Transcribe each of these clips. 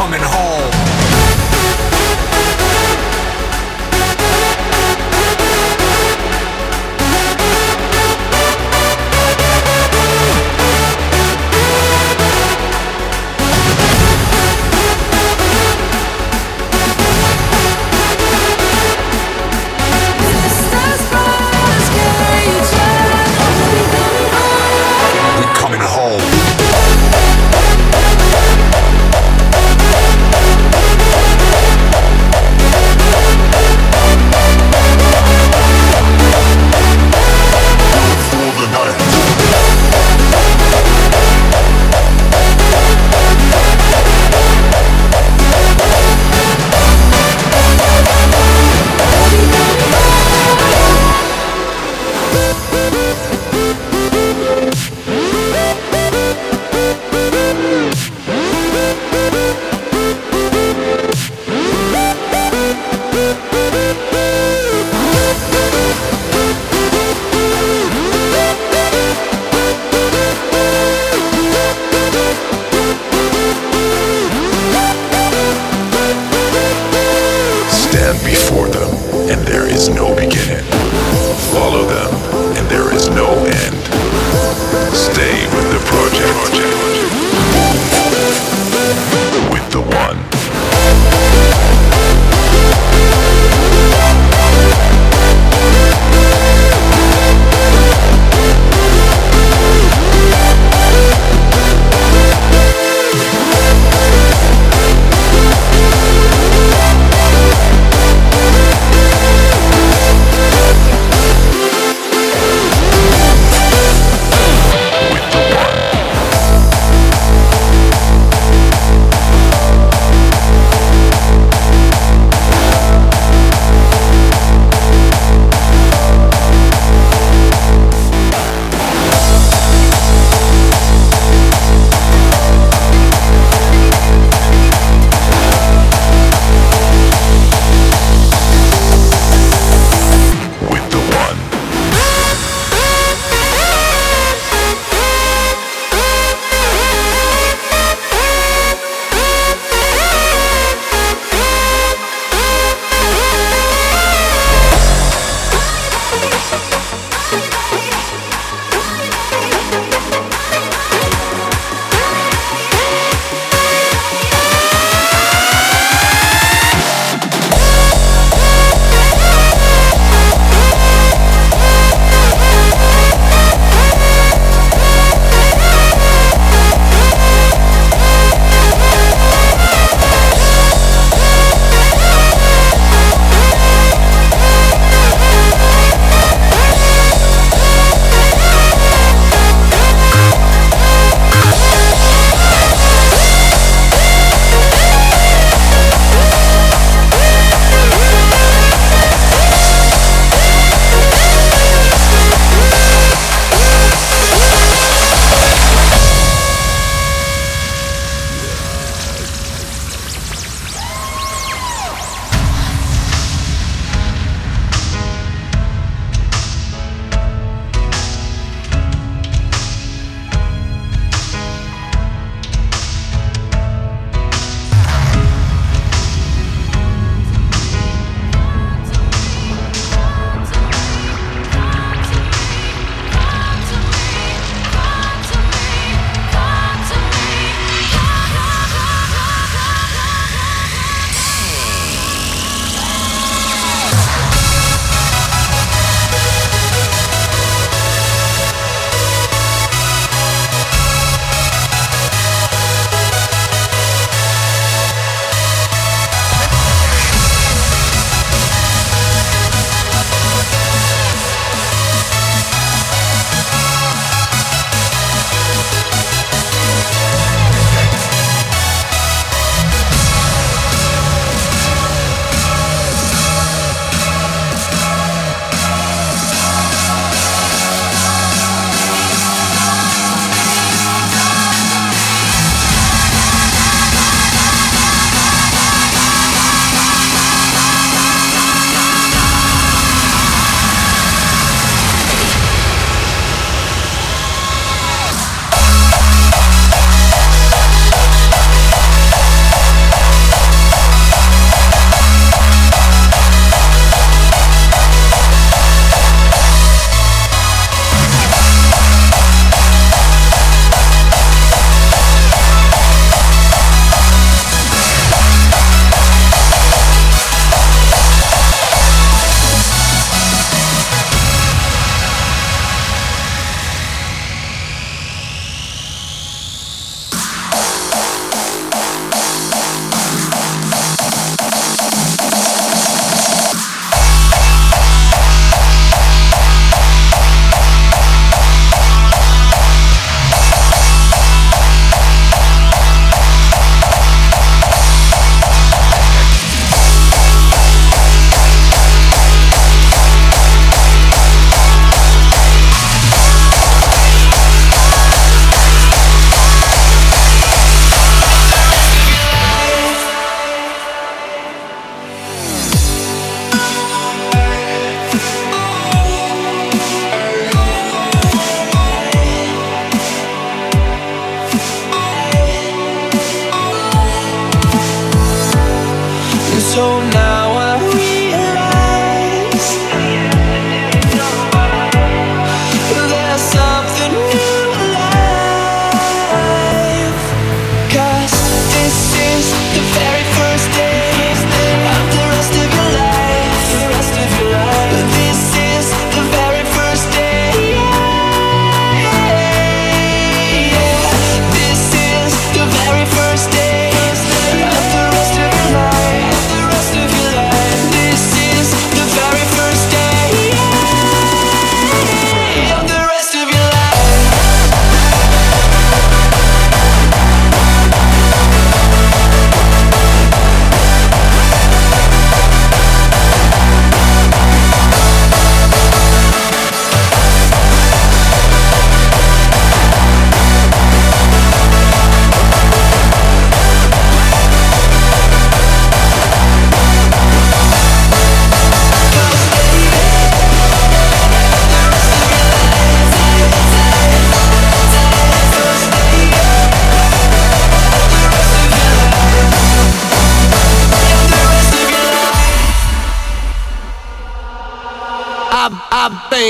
coming home.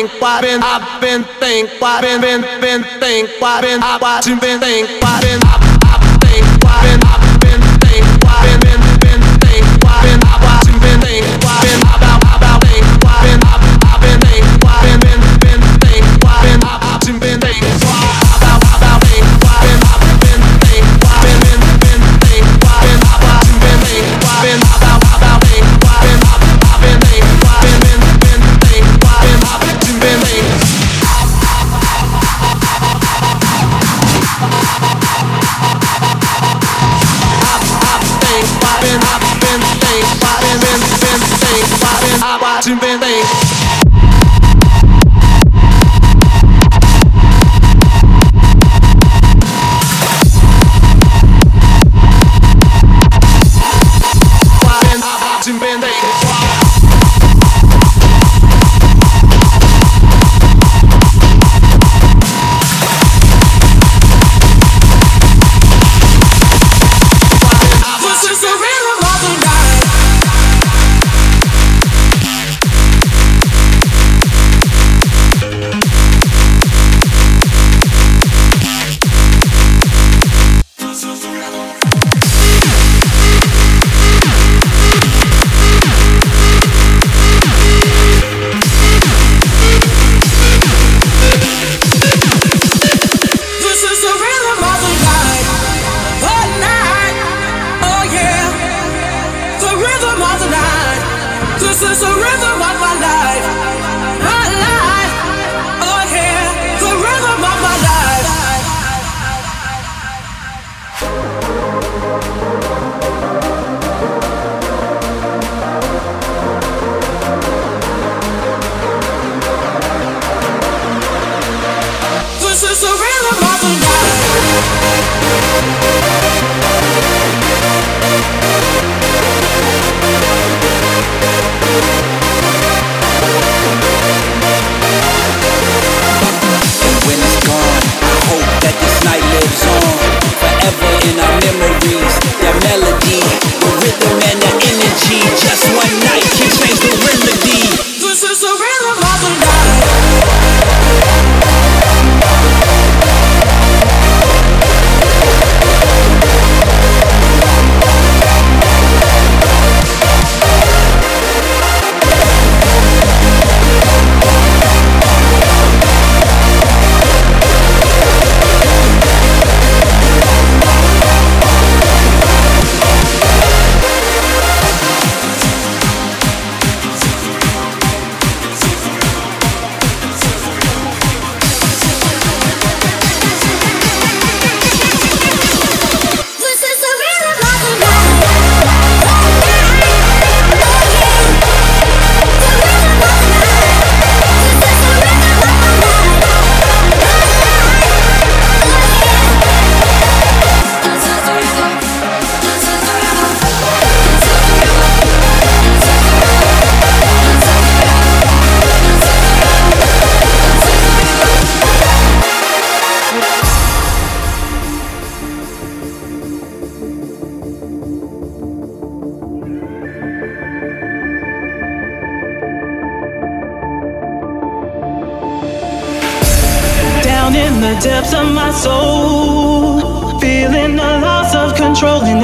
tem what I've been think vem? been been think what I've been This is a rhythm I like. night lives on forever in our memories. That melody, the rhythm and the energy. Just one night can change the remedy. This is the rhythm of the night. So soul, feeling a loss of control.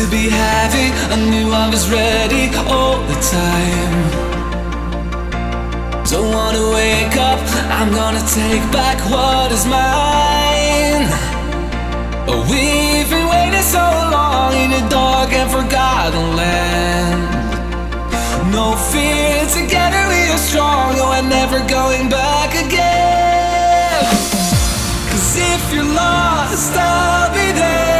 Could be heavy. I knew I was ready all the time. Don't wanna wake up, I'm gonna take back what is mine. Oh, we've been waiting so long in a dark and forgotten land. No fear, together we are strong, and we're never going back again. Cause if you're lost, I'll be there.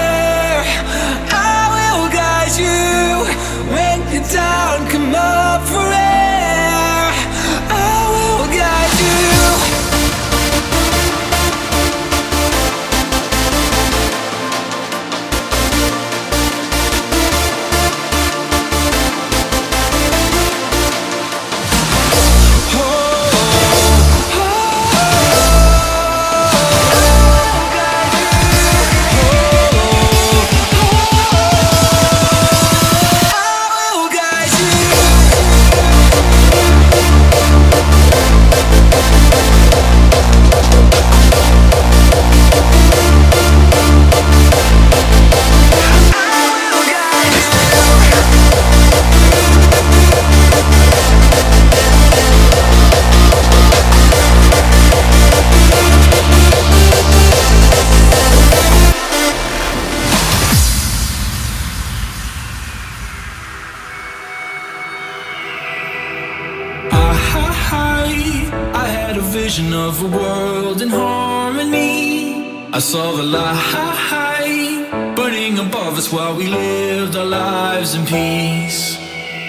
Saw the light burning above us while we lived our lives in peace.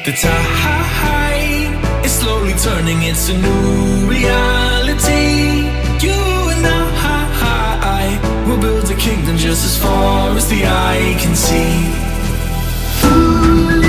The tide is slowly turning, it's a new reality. You and I will build a kingdom just as far as the eye can see. I'm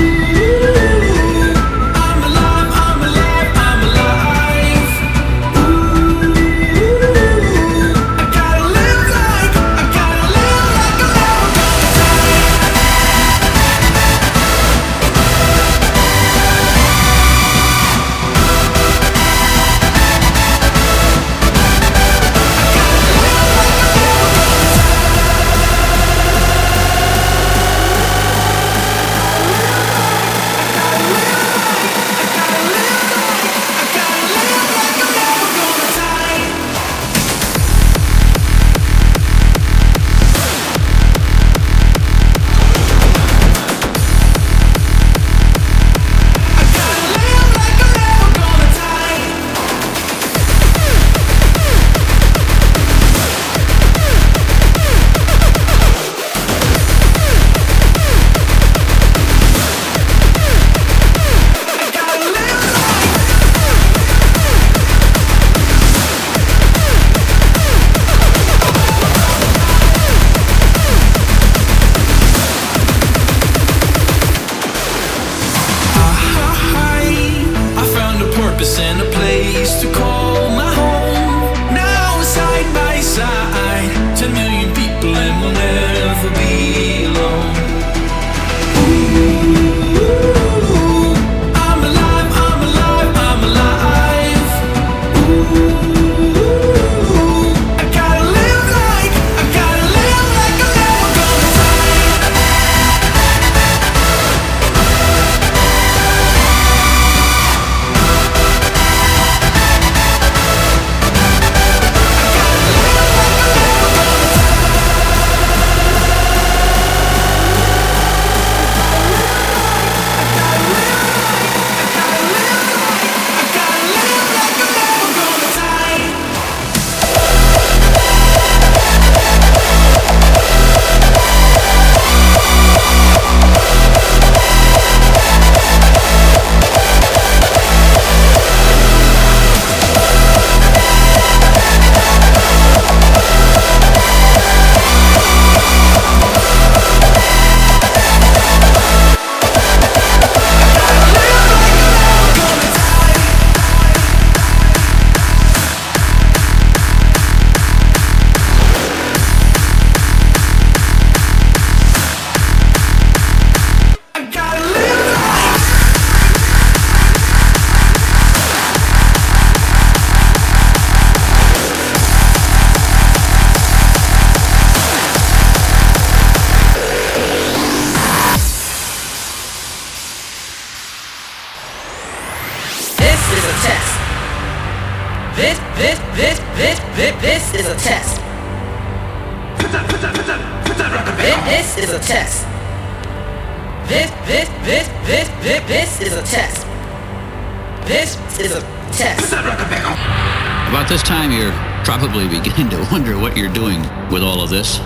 probably beginning to wonder what you're doing with all of this.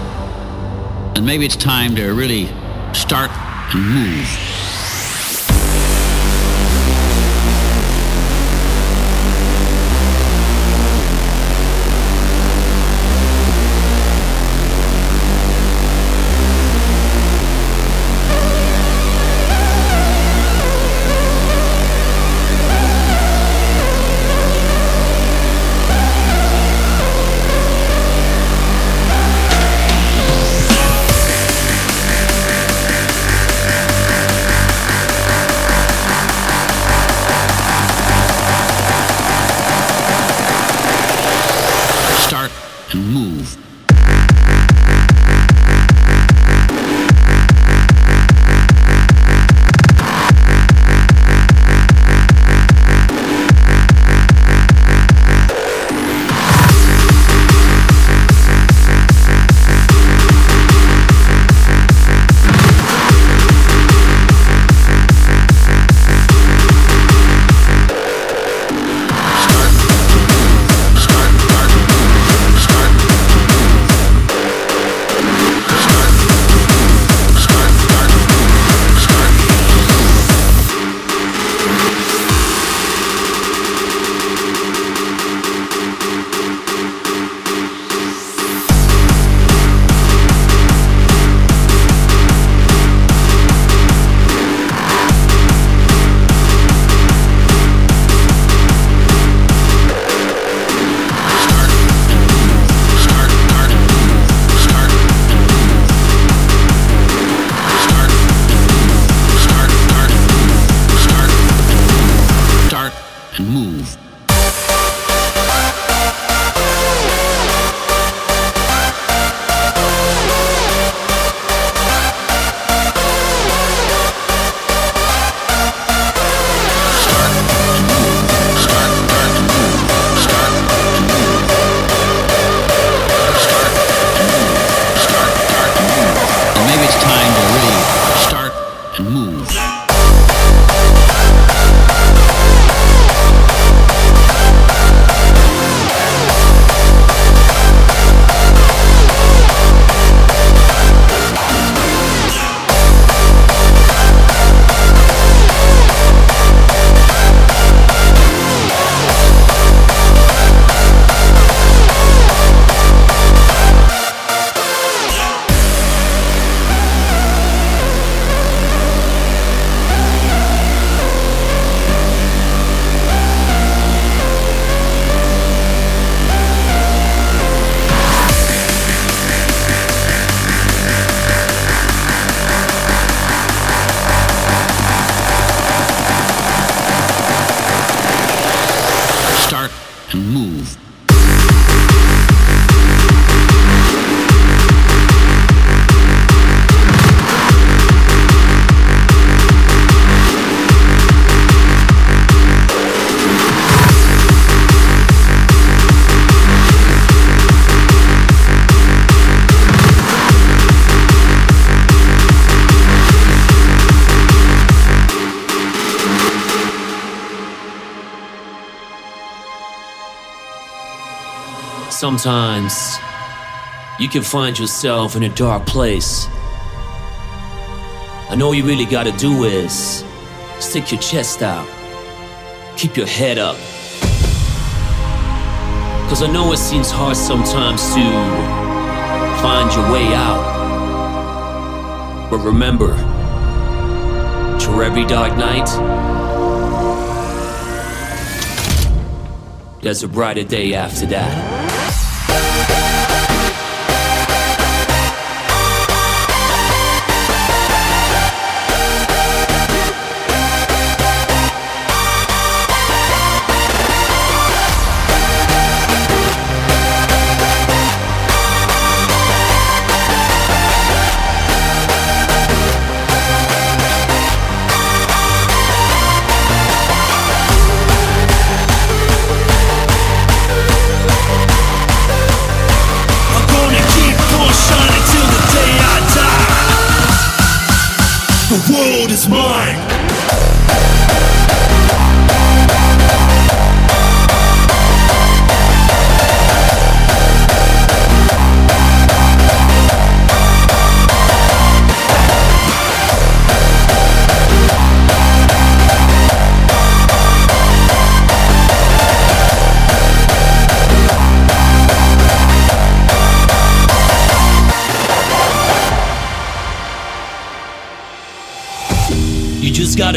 And maybe it's time to really start and move. Sometimes you can find yourself in a dark place. And all you really gotta do is stick your chest out, keep your head up. Cause I know it seems hard sometimes to find your way out. But remember, through every dark night, there's a brighter day after that.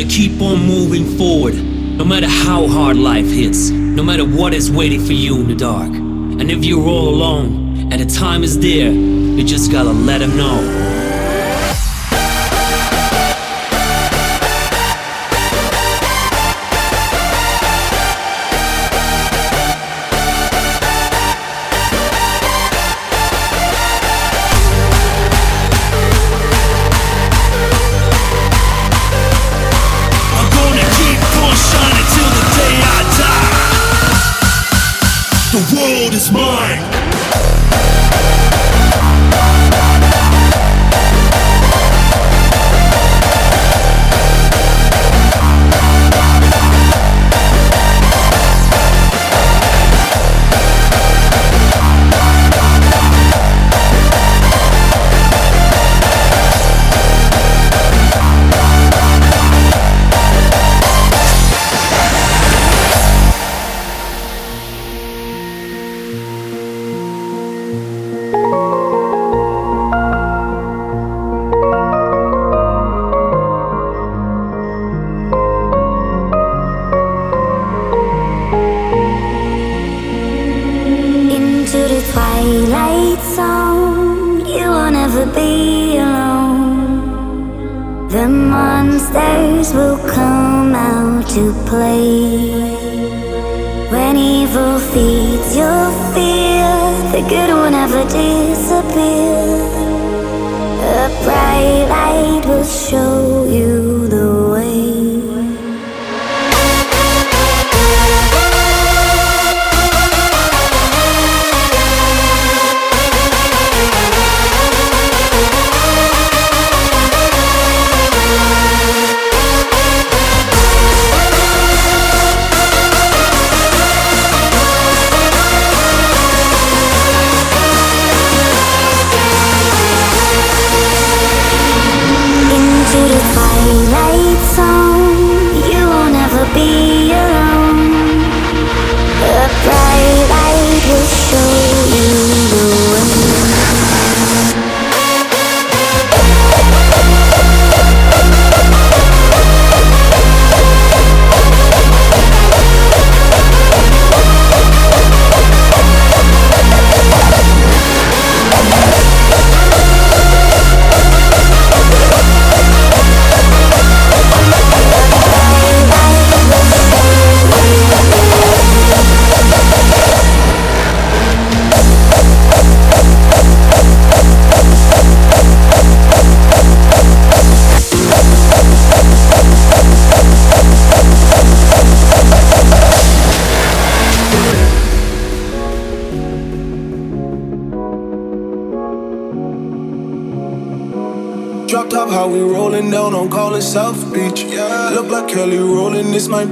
Gotta keep on moving forward. No matter how hard life hits, no matter what is waiting for you in the dark. And if you're all alone and the time is there, you just gotta let them know.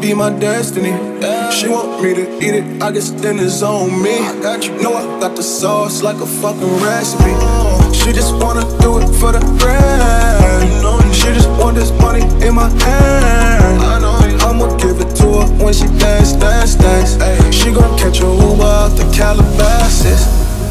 Be my destiny. Yeah. She want me to eat it, I guess then it's on me. I got you. Know I got the sauce like a fucking recipe. She just wanna do it for the brand. You know, she just want this money in my hand. I know. I'ma give it to her when she dance, dance, dance. Ay. She gon' catch a Uber out the Calabasas.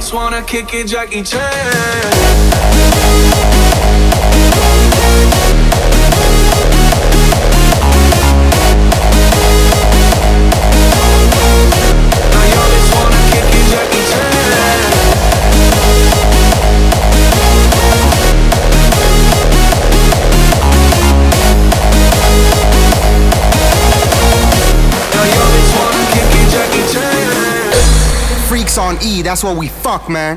Now wanna kick it, Jackie Chan. Freaks on E, that's what we fuck, man.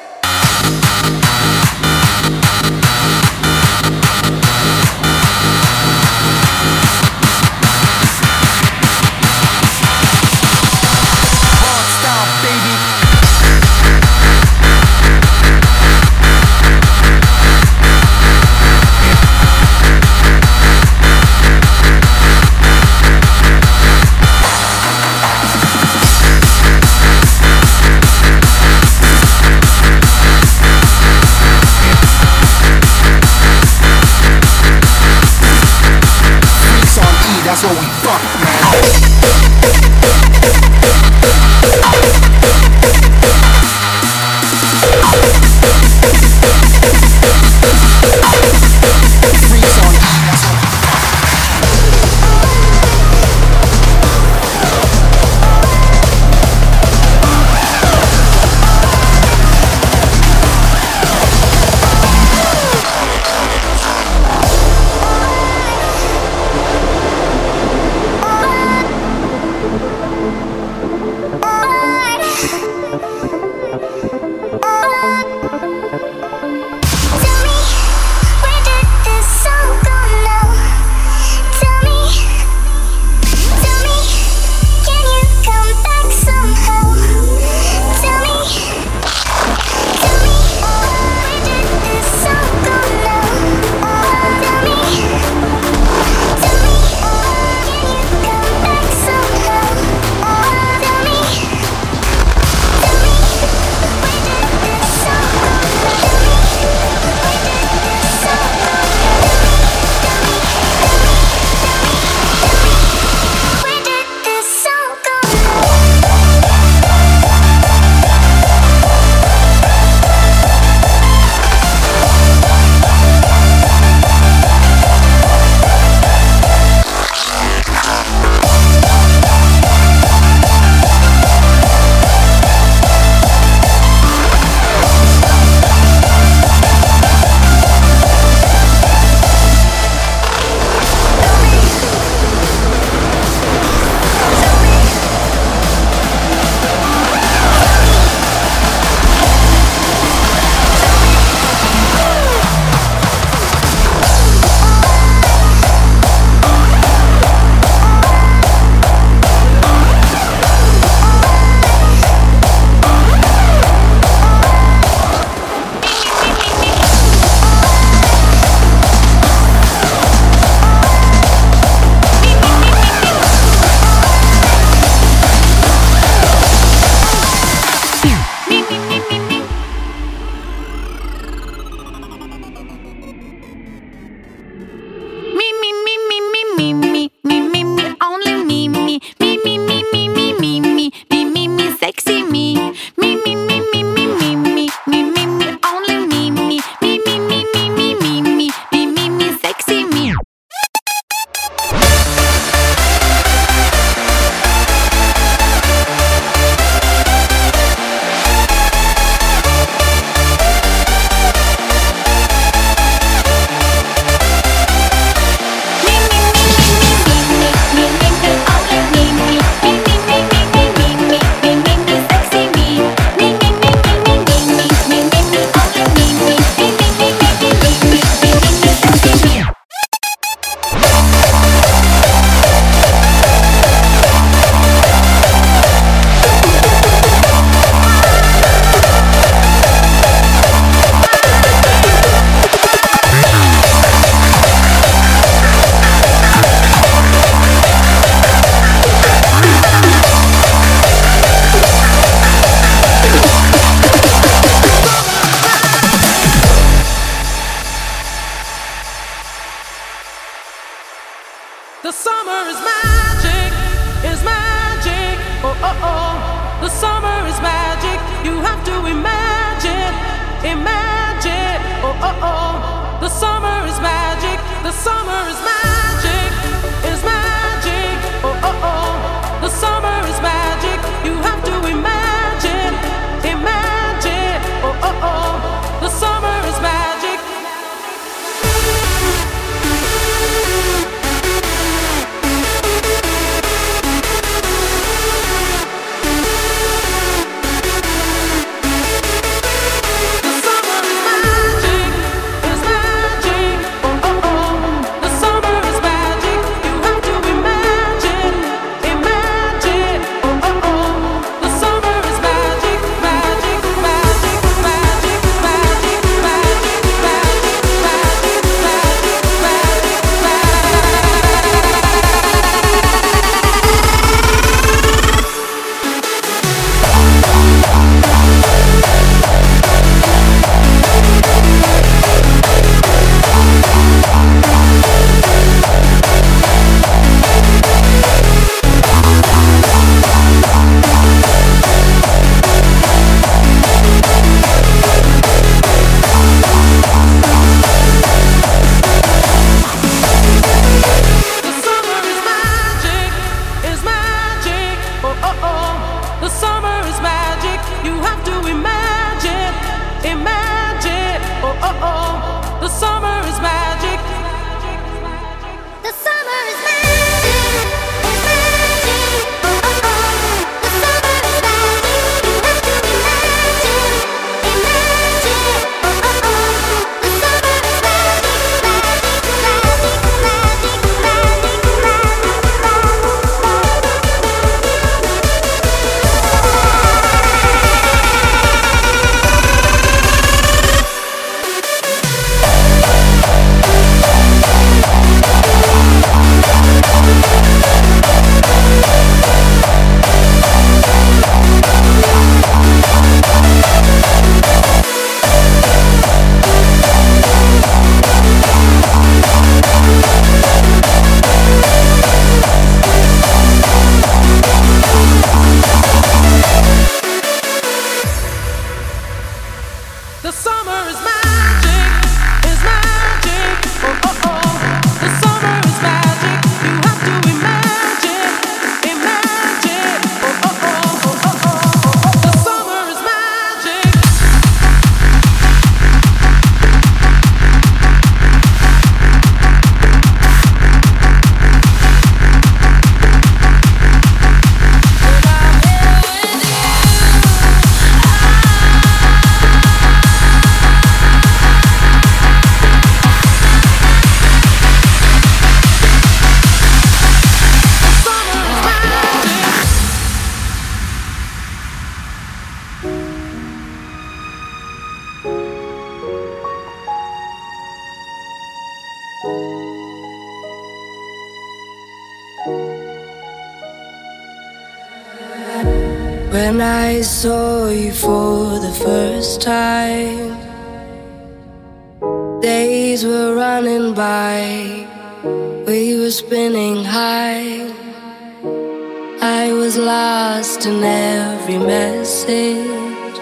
The summer is magic, is magic. Oh, oh, oh. The summer is magic. You have to imagine, imagine. Oh, oh, oh. The summer is magic. The summer is magic. Running by, we were spinning high. I was lost in every message,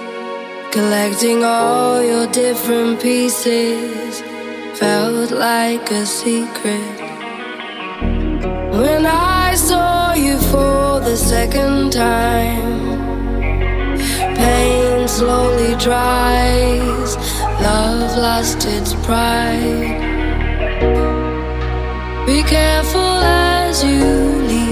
collecting all your different pieces, felt like a secret. When I saw you for the second time, pain slowly dries, love lost its pride. Be careful as you leave.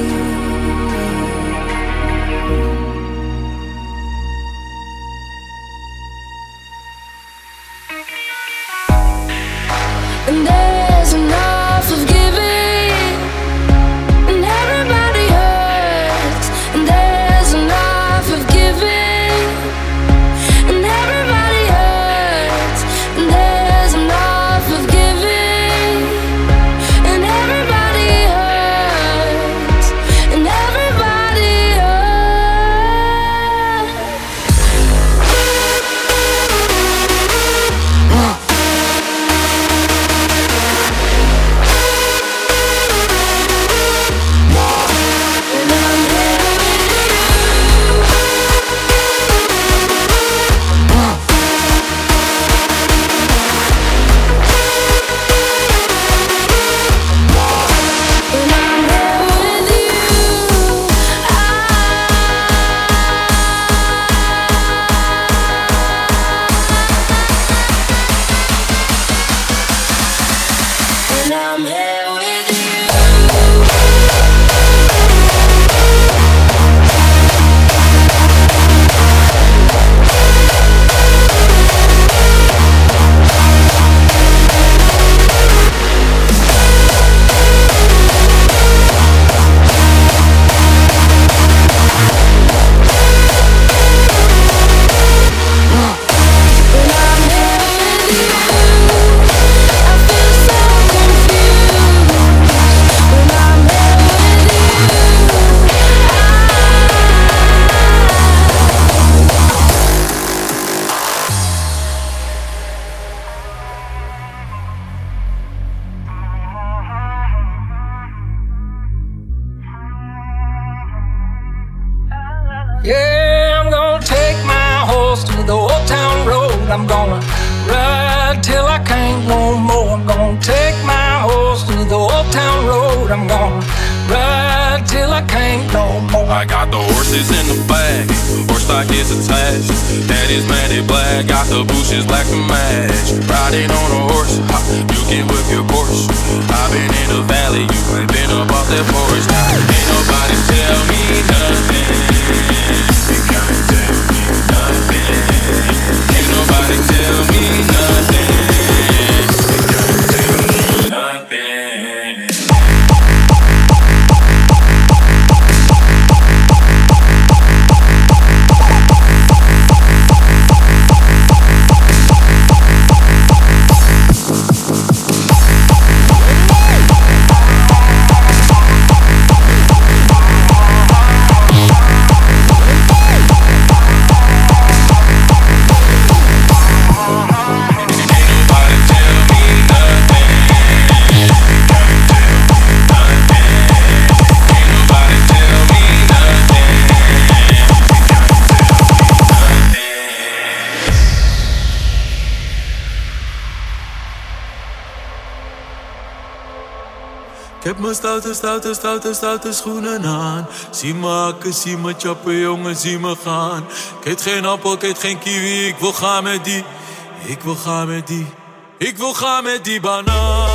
heb mijn stoute, stoute, stoute, stoute schoenen aan. Zie me hakken, zie me chappen, jongen, zie me gaan. Ik eet geen appel, ik eet geen kiwi, ik wil gaan met die. Ik wil gaan met die. Ik wil gaan met die banaan.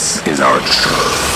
This is our truth.